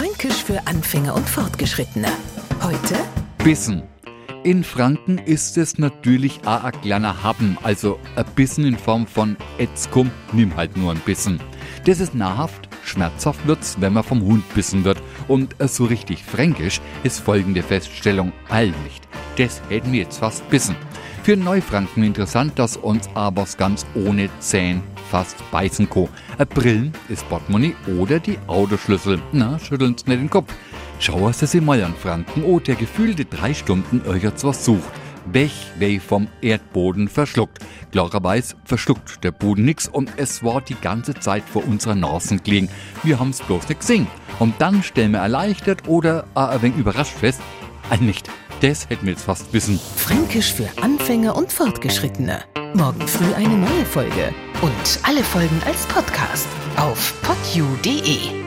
Fränkisch für Anfänger und Fortgeschrittene. Heute Bissen. In Franken ist es natürlich auch ein kleiner Happen, also ein Bissen in Form von Jetzt komm, nimm halt nur ein Bissen. Das ist nahrhaft, schmerzhaft wird's, wenn man vom Hund bissen wird. Und so richtig fränkisch ist folgende Feststellung all nicht. Das hätten wir jetzt fast bissen. Für Neufranken interessant, dass uns aber ganz ohne Zähne fast beißen. Ein Brillen ist Portemonnaie oder die Autoschlüssel. Na, schütteln's nicht den Kopf. Sie sich mal an Franken, oh, der gefühlte drei Stunden euch was sucht. Weg, weh vom Erdboden verschluckt. Klarerweise verschluckt der Boden nix und es war die ganze Zeit vor unserer Nasen gelegen. Wir haben's bloß nicht gesehen. Und dann stellen wir erleichtert oder ein wenig überrascht fest, ein nicht. Das hätten wir jetzt fast wissen. Fränkisch für Anfänger und Fortgeschrittene. Morgen früh eine neue Folge. Und alle Folgen als Podcast auf podu.de.